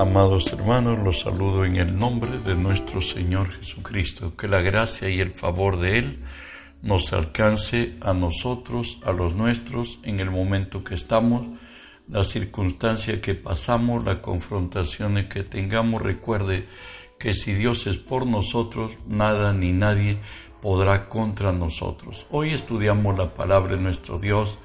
Amados hermanos, los saludo en el nombre de nuestro Señor Jesucristo. Que la gracia y el favor de Él nos alcance a nosotros, a los nuestros, en el momento que estamos, la circunstancia que pasamos, las confrontaciones que tengamos. Recuerde que si Dios es por nosotros, nada ni nadie podrá contra nosotros. Hoy estudiamos la palabra de nuestro Dios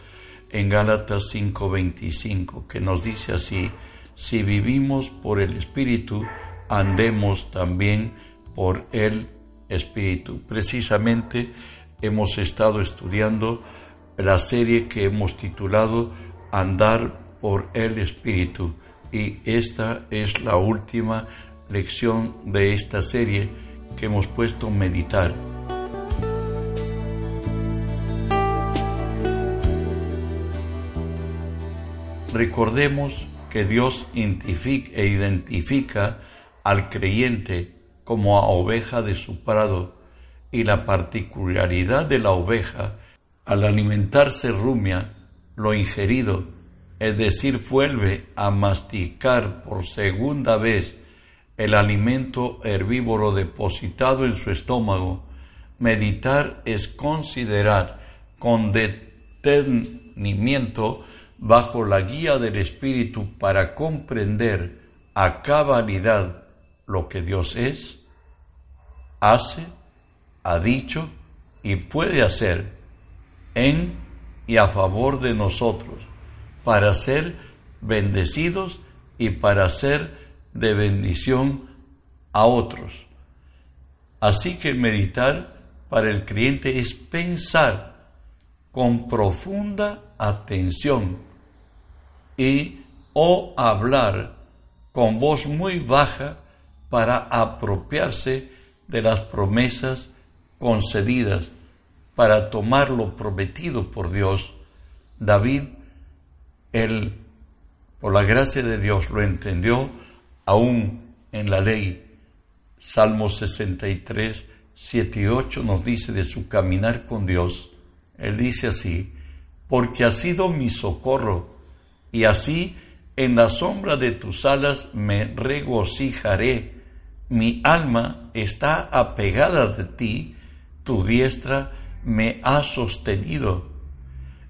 en Gálatas 5:25, que nos dice así, si vivimos por el Espíritu, andemos también por el Espíritu. Precisamente hemos estado estudiando la serie que hemos titulado Andar por el Espíritu y esta es la última lección de esta serie que hemos puesto a meditar. Recordemos que Dios identifica, e identifica al creyente como a oveja de su prado y la particularidad de la oveja al alimentarse rumia lo ingerido, es decir, vuelve a masticar por segunda vez el alimento herbívoro depositado en su estómago, meditar es considerar con detenimiento bajo la guía del Espíritu para comprender a cabalidad lo que Dios es, hace, ha dicho y puede hacer en y a favor de nosotros, para ser bendecidos y para ser de bendición a otros. Así que meditar para el creyente es pensar con profunda atención y o hablar con voz muy baja para apropiarse de las promesas concedidas para tomar lo prometido por Dios. David, él, por la gracia de Dios, lo entendió aún en la ley. Salmo 63, 7 y 8 nos dice de su caminar con Dios. Él dice así, porque ha sido mi socorro y así en la sombra de tus alas me regocijaré. Mi alma está apegada de ti, tu diestra me ha sostenido.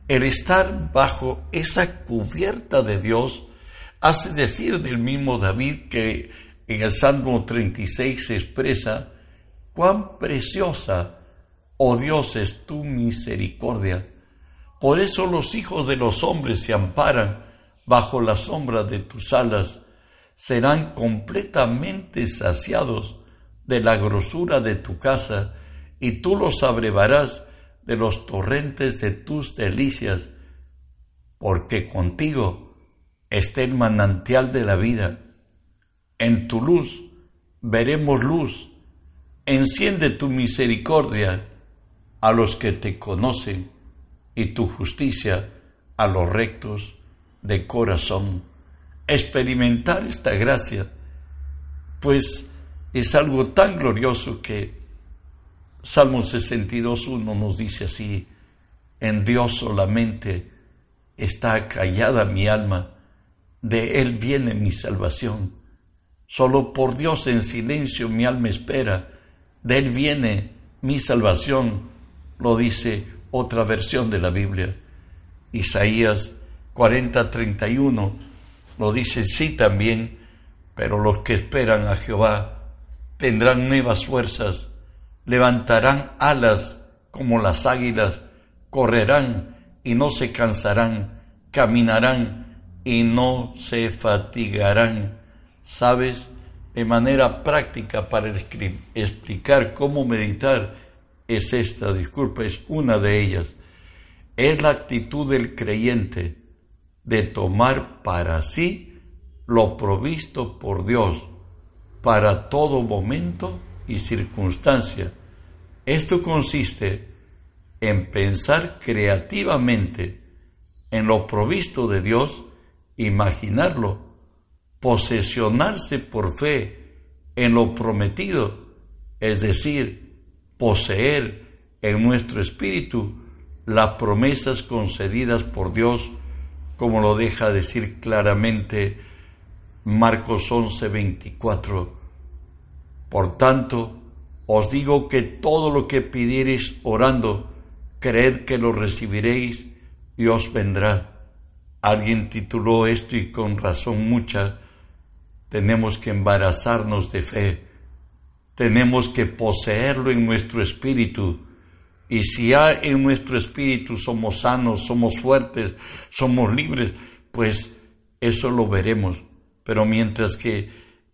El estar bajo esa cubierta de Dios hace decir del mismo David que en el Salmo 36 se expresa, cuán preciosa, oh Dios, es tu misericordia. Por eso los hijos de los hombres se amparan bajo la sombra de tus alas, serán completamente saciados de la grosura de tu casa, y tú los abrevarás de los torrentes de tus delicias, porque contigo está el manantial de la vida. En tu luz veremos luz. Enciende tu misericordia a los que te conocen y tu justicia a los rectos de corazón. Experimentar esta gracia, pues es algo tan glorioso que Salmo 62.1 nos dice así, en Dios solamente está callada mi alma, de Él viene mi salvación. Solo por Dios en silencio mi alma espera, de Él viene mi salvación, lo dice otra versión de la Biblia. Isaías 40:31 lo dice sí también, pero los que esperan a Jehová tendrán nuevas fuerzas, levantarán alas como las águilas, correrán y no se cansarán, caminarán y no se fatigarán. ¿Sabes? De manera práctica para explicar cómo meditar es esta, disculpa, es una de ellas. Es la actitud del creyente de tomar para sí lo provisto por Dios para todo momento y circunstancia. Esto consiste en pensar creativamente en lo provisto de Dios, imaginarlo, posesionarse por fe en lo prometido, es decir, poseer en nuestro espíritu las promesas concedidas por Dios como lo deja decir claramente Marcos 11, 24. Por tanto, os digo que todo lo que pidiereis orando, creed que lo recibiréis y os vendrá. Alguien tituló esto y con razón mucha, tenemos que embarazarnos de fe, tenemos que poseerlo en nuestro espíritu. Y si en nuestro espíritu somos sanos, somos fuertes, somos libres, pues eso lo veremos. Pero mientras que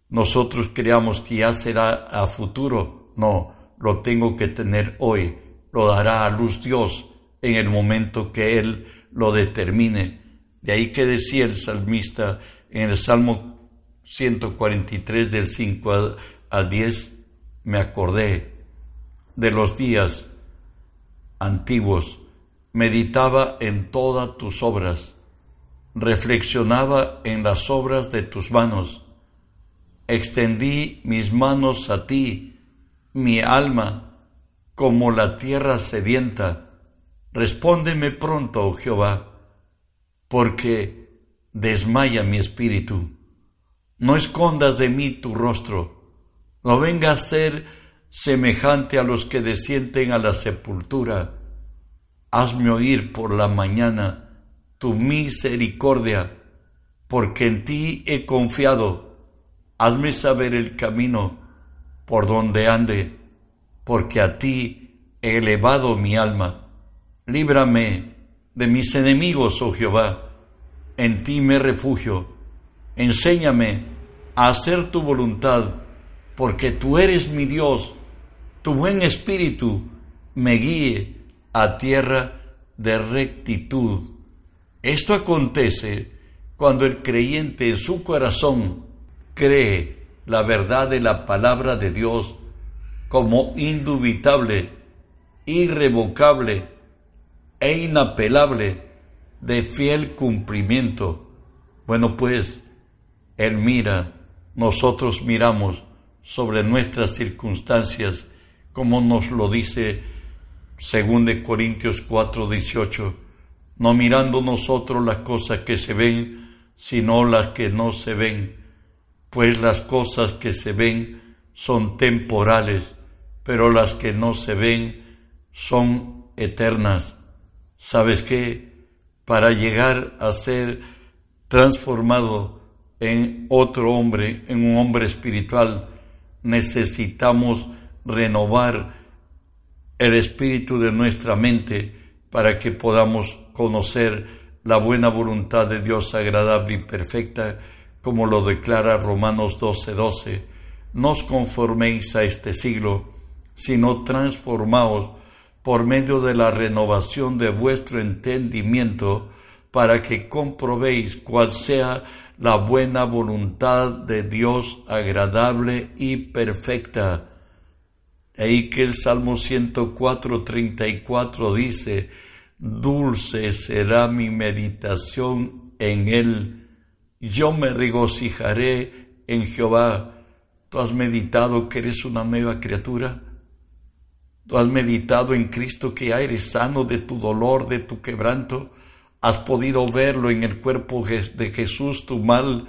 nosotros creamos que ya será a futuro, no, lo tengo que tener hoy, lo dará a luz Dios en el momento que Él lo determine. De ahí que decía el salmista en el Salmo 143 del 5 al 10, me acordé de los días antiguos, meditaba en todas tus obras, reflexionaba en las obras de tus manos, extendí mis manos a ti, mi alma, como la tierra sedienta. Respóndeme pronto, oh Jehová, porque desmaya mi espíritu. No escondas de mí tu rostro, no venga a ser semejante a los que descienden a la sepultura. Hazme oír por la mañana tu misericordia, porque en ti he confiado. Hazme saber el camino por donde ande, porque a ti he elevado mi alma. Líbrame de mis enemigos, oh Jehová, en ti me refugio. Enséñame a hacer tu voluntad, porque tú eres mi Dios. Tu buen espíritu me guíe a tierra de rectitud. Esto acontece cuando el creyente en su corazón cree la verdad de la palabra de Dios como indubitable, irrevocable e inapelable de fiel cumplimiento. Bueno, pues, Él mira, nosotros miramos sobre nuestras circunstancias, como nos lo dice según de Corintios 4, 18, no mirando nosotros las cosas que se ven, sino las que no se ven, pues las cosas que se ven son temporales, pero las que no se ven son eternas. ¿Sabes qué? Para llegar a ser transformado en otro hombre, en un hombre espiritual, necesitamos renovar el espíritu de nuestra mente para que podamos conocer la buena voluntad de Dios agradable y perfecta, como lo declara Romanos 12:12. 12. No os conforméis a este siglo, sino transformaos por medio de la renovación de vuestro entendimiento, para que comprobéis cuál sea la buena voluntad de Dios agradable y perfecta Ahí que el Salmo 104, 34 dice, dulce será mi meditación en él, yo me regocijaré en Jehová. ¿Tú has meditado que eres una nueva criatura? ¿Tú has meditado en Cristo que ya eres sano de tu dolor, de tu quebranto? ¿Has podido verlo en el cuerpo de Jesús, tu mal?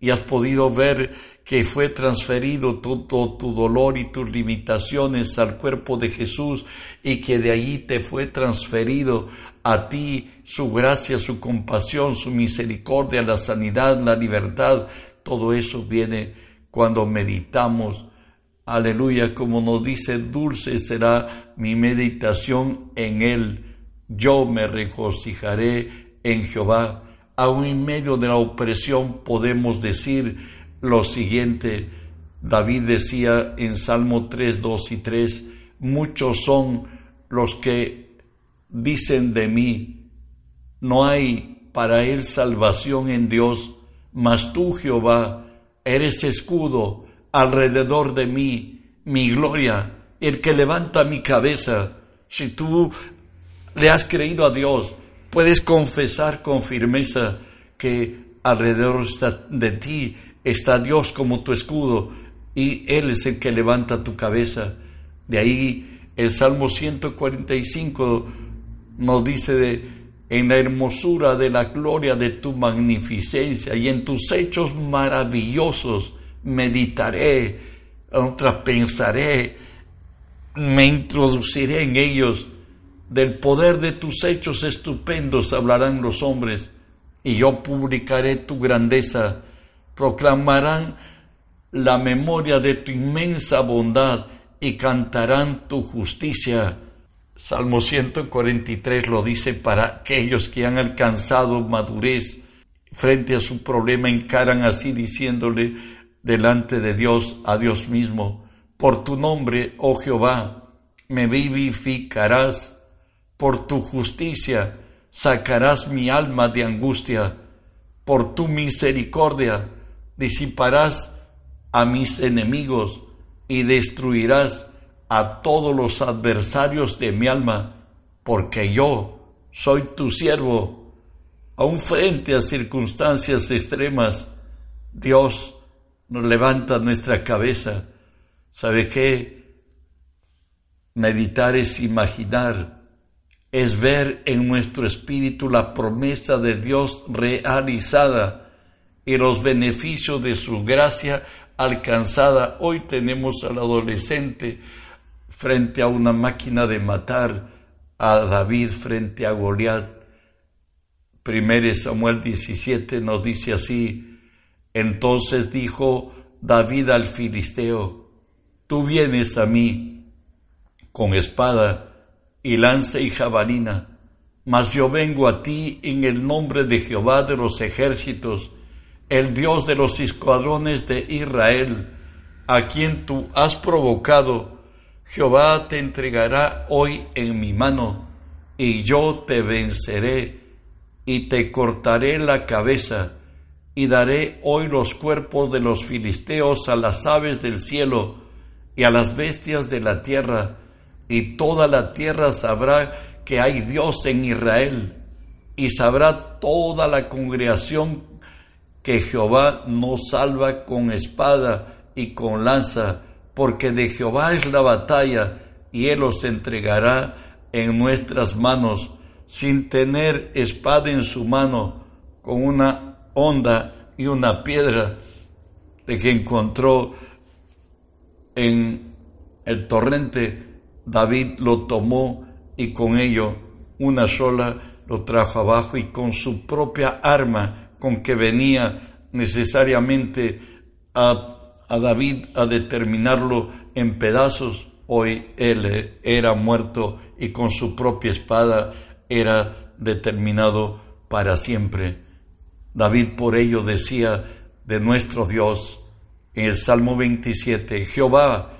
¿Y has podido ver que fue transferido todo tu dolor y tus limitaciones al cuerpo de Jesús y que de allí te fue transferido a ti su gracia, su compasión, su misericordia, la sanidad, la libertad. Todo eso viene cuando meditamos. Aleluya, como nos dice, dulce será mi meditación en Él. Yo me regocijaré en Jehová. Aún en medio de la opresión podemos decir, lo siguiente. David decía en Salmo 3, 2 y 3, muchos son los que dicen de mí, no hay para él salvación en Dios, mas tú, Jehová, eres escudo alrededor de mí, mi gloria, el que levanta mi cabeza. Si tú le has creído a Dios, puedes confesar con firmeza que alrededor de ti está Dios como tu escudo y Él es el que levanta tu cabeza. De ahí el Salmo 145 nos dice de en la hermosura de la gloria de tu magnificencia y en tus hechos maravillosos meditaré, otra pensaré, me introduciré en ellos. Del poder de tus hechos estupendos hablarán los hombres, y yo publicaré tu grandeza. Proclamarán la memoria de tu inmensa bondad y cantarán tu justicia. Salmo 143 lo dice para aquellos que han alcanzado madurez frente a su problema, encaran así diciéndole delante de Dios, a Dios mismo, por tu nombre, oh Jehová, me vivificarás por tu justicia sacarás mi alma de angustia, por tu misericordia disiparás a mis enemigos y destruirás a todos los adversarios de mi alma, porque yo soy tu siervo. Aun frente a circunstancias extremas, Dios nos levanta nuestra cabeza. ¿Sabe qué? Meditar es imaginar, es ver en nuestro espíritu la promesa de Dios realizada y los beneficios de su gracia alcanzada. Hoy tenemos al adolescente frente a una máquina de matar, a David frente a Goliat. Primero Samuel 17 nos dice así, entonces dijo David al filisteo, tú vienes a mí con espada y lanza y jabalina, mas yo vengo a ti en el nombre de Jehová de los ejércitos, el Dios de los escuadrones de Israel, a quien tú has provocado. Jehová te entregará hoy en mi mano, y yo te venceré, y te cortaré la cabeza, y daré hoy los cuerpos de los filisteos a las aves del cielo y a las bestias de la tierra, y toda la tierra sabrá que hay Dios en Israel, y sabrá toda la congregación que Jehová nos salva con espada y con lanza, porque de Jehová es la batalla, y Él os entregará en nuestras manos, sin tener espada en su mano, con una honda y una piedra de que encontró en el torrente David lo tomó y con ello una sola lo trajo abajo y con su propia arma con que venía necesariamente a, David a determinarlo en pedazos, hoy él era muerto y con su propia espada era determinado para siempre. David por ello decía de nuestro Dios en el Salmo 27, Jehová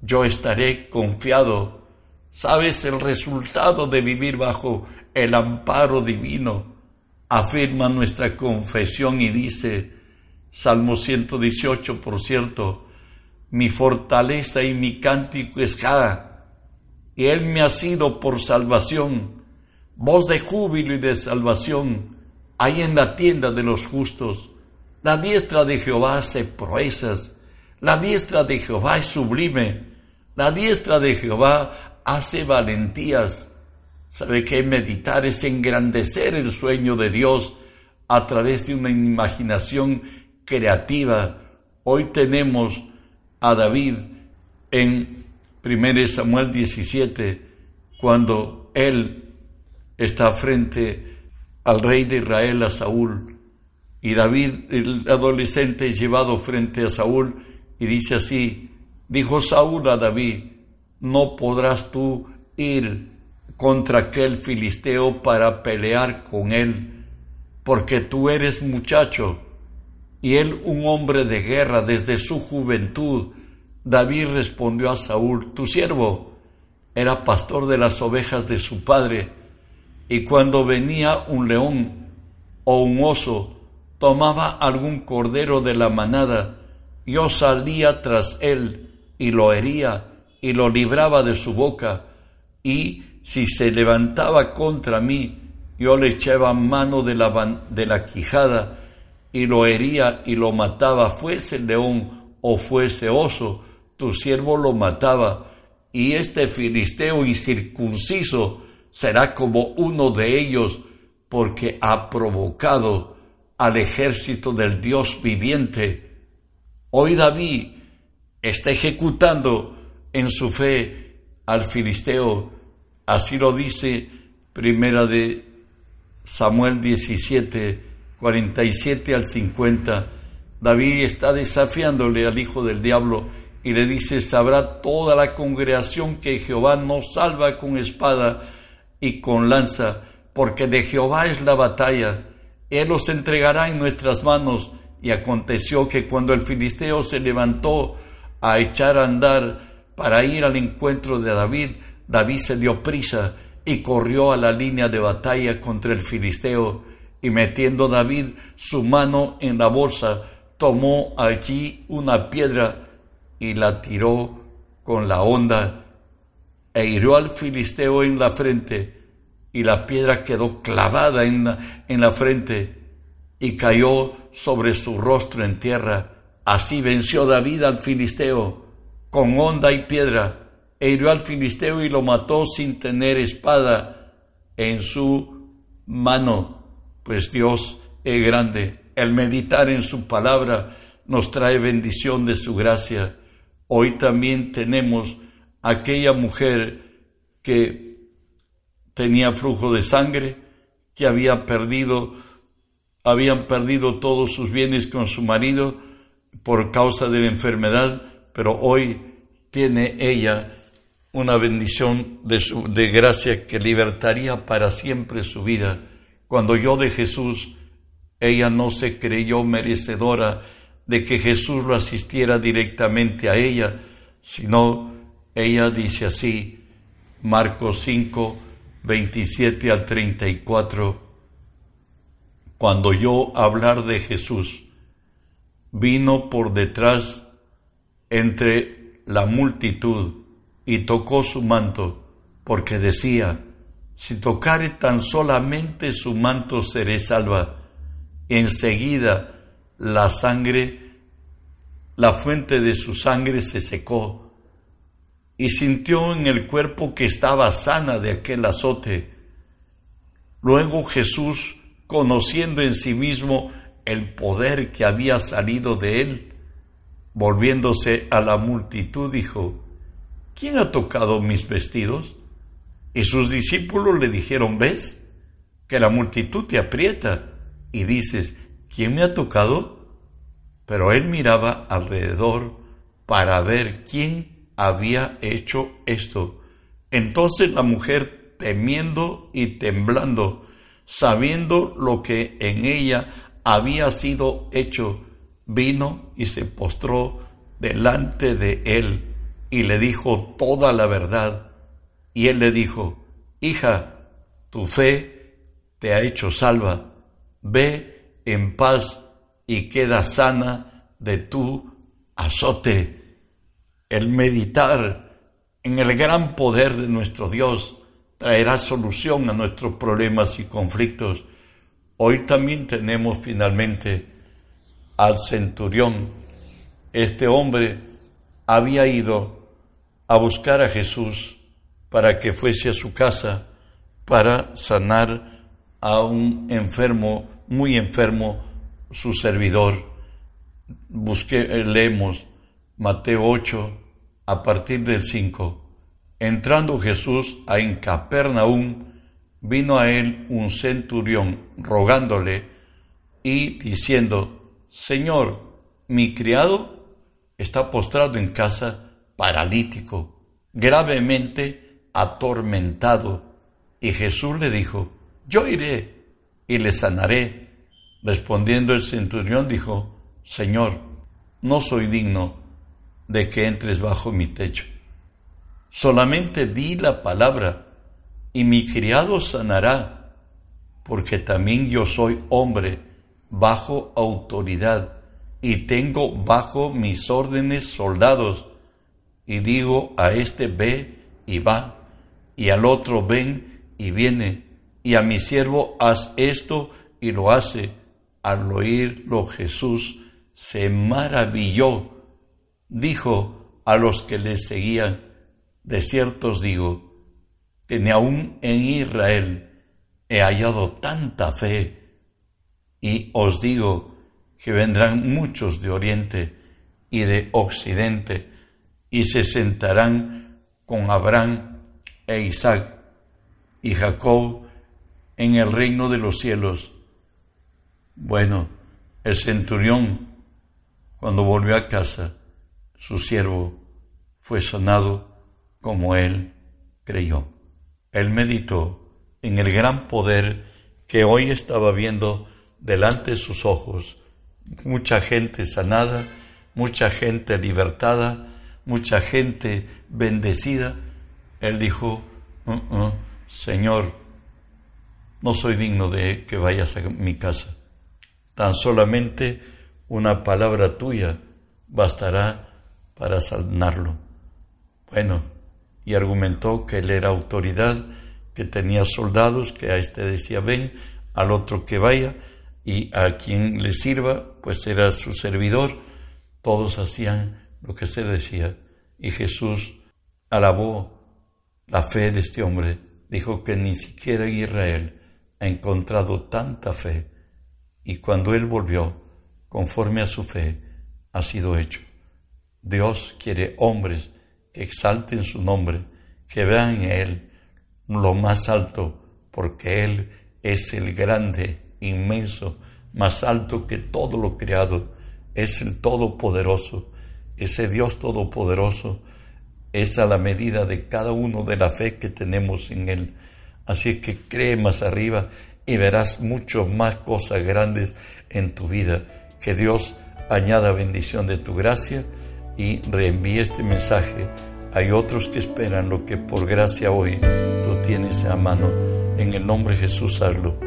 yo estaré confiado. ¿Sabes el resultado de vivir bajo el amparo divino? Afirma nuestra confesión y dice, Salmo 118, por cierto, mi fortaleza y mi cántico es y Él me ha sido por salvación, voz de júbilo y de salvación hay en la tienda de los justos. La diestra de Jehová hace proezas, la diestra de Jehová es sublime, la diestra de Jehová hace valentías. ¿Sabe que meditar es engrandecer el sueño de Dios a través de una imaginación creativa? Hoy tenemos a David en 1 Samuel 17, cuando él está frente al rey de Israel, a Saúl, y David, el adolescente, es llevado frente a Saúl y dice así, Dijo Saúl a David, no podrás tú ir contra aquel filisteo para pelear con él, porque tú eres muchacho y él un hombre de guerra desde su juventud. David respondió a Saúl, tu siervo era pastor de las ovejas de su padre. Y cuando venía un león o un oso, tomaba algún cordero de la manada, yo salía tras él y lo hería y lo libraba de su boca, y si se levantaba contra mí, yo le echaba mano de la, de la quijada y lo hería y lo mataba, fuese león o fuese oso, tu siervo lo mataba, y este filisteo incircunciso será como uno de ellos, porque ha provocado al ejército del Dios viviente. Hoy David está ejecutando en su fe al filisteo. Así lo dice Primera de Samuel 17, 47 al 50. David está desafiándole al hijo del diablo y le dice, sabrá toda la congregación que Jehová no salva con espada y con lanza, porque de Jehová es la batalla. Él los entregará en nuestras manos. Y aconteció que cuando el filisteo se levantó a echar a andar para ir al encuentro de David, David se dio prisa y corrió a la línea de batalla contra el filisteo, y metiendo David su mano en la bolsa, tomó allí una piedra y la tiró con la honda e hirió al filisteo en la frente, y la piedra quedó clavada en la, en la frente y cayó sobre su rostro en tierra. Así venció David al filisteo con honda y piedra, e hirió al filisteo y lo mató sin tener espada en su mano, pues Dios es grande. El meditar en su palabra nos trae bendición de su gracia. Hoy también tenemos aquella mujer que tenía flujo de sangre, que había perdido, habían perdido todos sus bienes con su marido por causa de la enfermedad, pero hoy tiene ella una bendición de, de gracia que libertaría para siempre su vida. Cuando yo de Jesús, ella no se creyó merecedora de que Jesús lo asistiera directamente a ella, sino ella dice así, Marcos 5, 27 al 34, cuando yo hablar de Jesús, vino por detrás entre la multitud y tocó su manto, porque decía, si tocare tan solamente su manto seré salva. Enseguida la sangre, la fuente de su sangre se secó y sintió en el cuerpo que estaba sana de aquel azote. Luego Jesús, conociendo en sí mismo el poder que había salido de él, Volviéndose a la multitud, dijo, ¿quién ha tocado mis vestidos? Y sus discípulos le dijeron, ¿ves? Que la multitud te aprieta y dices, ¿quién me ha tocado? Pero él miraba alrededor para ver quién había hecho esto. Entonces la mujer, temiendo y temblando, sabiendo lo que en ella había sido hecho, vino y se postró delante de él y le dijo toda la verdad. Y él le dijo, hija, tu fe te ha hecho salva, ve en paz y queda sana de tu azote. El meditar en el gran poder de nuestro Dios traerá solución a nuestros problemas y conflictos. Hoy también tenemos finalmente al centurión. Este hombre había ido a buscar a Jesús para que fuese a su casa para sanar a un enfermo, muy enfermo, su servidor. Busqué, leemos Mateo 8 a partir del 5. Entrando Jesús a en Capernaum, vino a él un centurión rogándole y diciendo, Señor, mi criado está postrado en casa, paralítico, gravemente atormentado. Y Jesús le dijo, yo iré y le sanaré. Respondiendo el centurión dijo, Señor, no soy digno de que entres bajo mi techo. Solamente di la palabra y mi criado sanará, porque también yo soy hombre bajo autoridad y tengo bajo mis órdenes soldados, y digo a este ve y va, y al otro ven y viene, y a mi siervo haz esto y lo hace. Al oírlo Jesús se maravilló, dijo a los que le seguían, de ciertos digo, que ni aun en Israel he hallado tanta fe, y os digo que vendrán muchos de oriente y de occidente, y se sentarán con Abraham e Isaac y Jacob en el reino de los cielos. Bueno, el centurión, cuando volvió a casa, su siervo fue sanado como él creyó. Él meditó en el gran poder que hoy estaba viendo delante de sus ojos. Mucha gente sanada, mucha gente libertada, mucha gente bendecida. Él dijo, uh, uh, Señor, no soy digno de que vayas a mi casa. Tan solamente una palabra tuya bastará para sanarlo. Bueno, y argumentó que él era autoridad, que tenía soldados, que a este decía ven, al otro que vaya, y a quien le sirva, pues era su servidor. Todos hacían lo que se decía. Y Jesús alabó la fe de este hombre. Dijo que ni siquiera en Israel ha encontrado tanta fe. Y cuando él volvió, conforme a su fe, ha sido hecho. Dios quiere hombres que exalten su nombre, que vean en Él lo más alto, porque Él es el grande, inmenso, más alto que todo lo creado, es el Todopoderoso, ese Dios Todopoderoso es a la medida de cada uno de la fe que tenemos en Él. Así que cree más arriba y verás mucho más cosas grandes en tu vida. Que Dios añada bendición de tu gracia y reenvíe este mensaje. Hay otros que esperan lo que por gracia hoy tú tienes a mano. En el nombre de Jesús hazlo.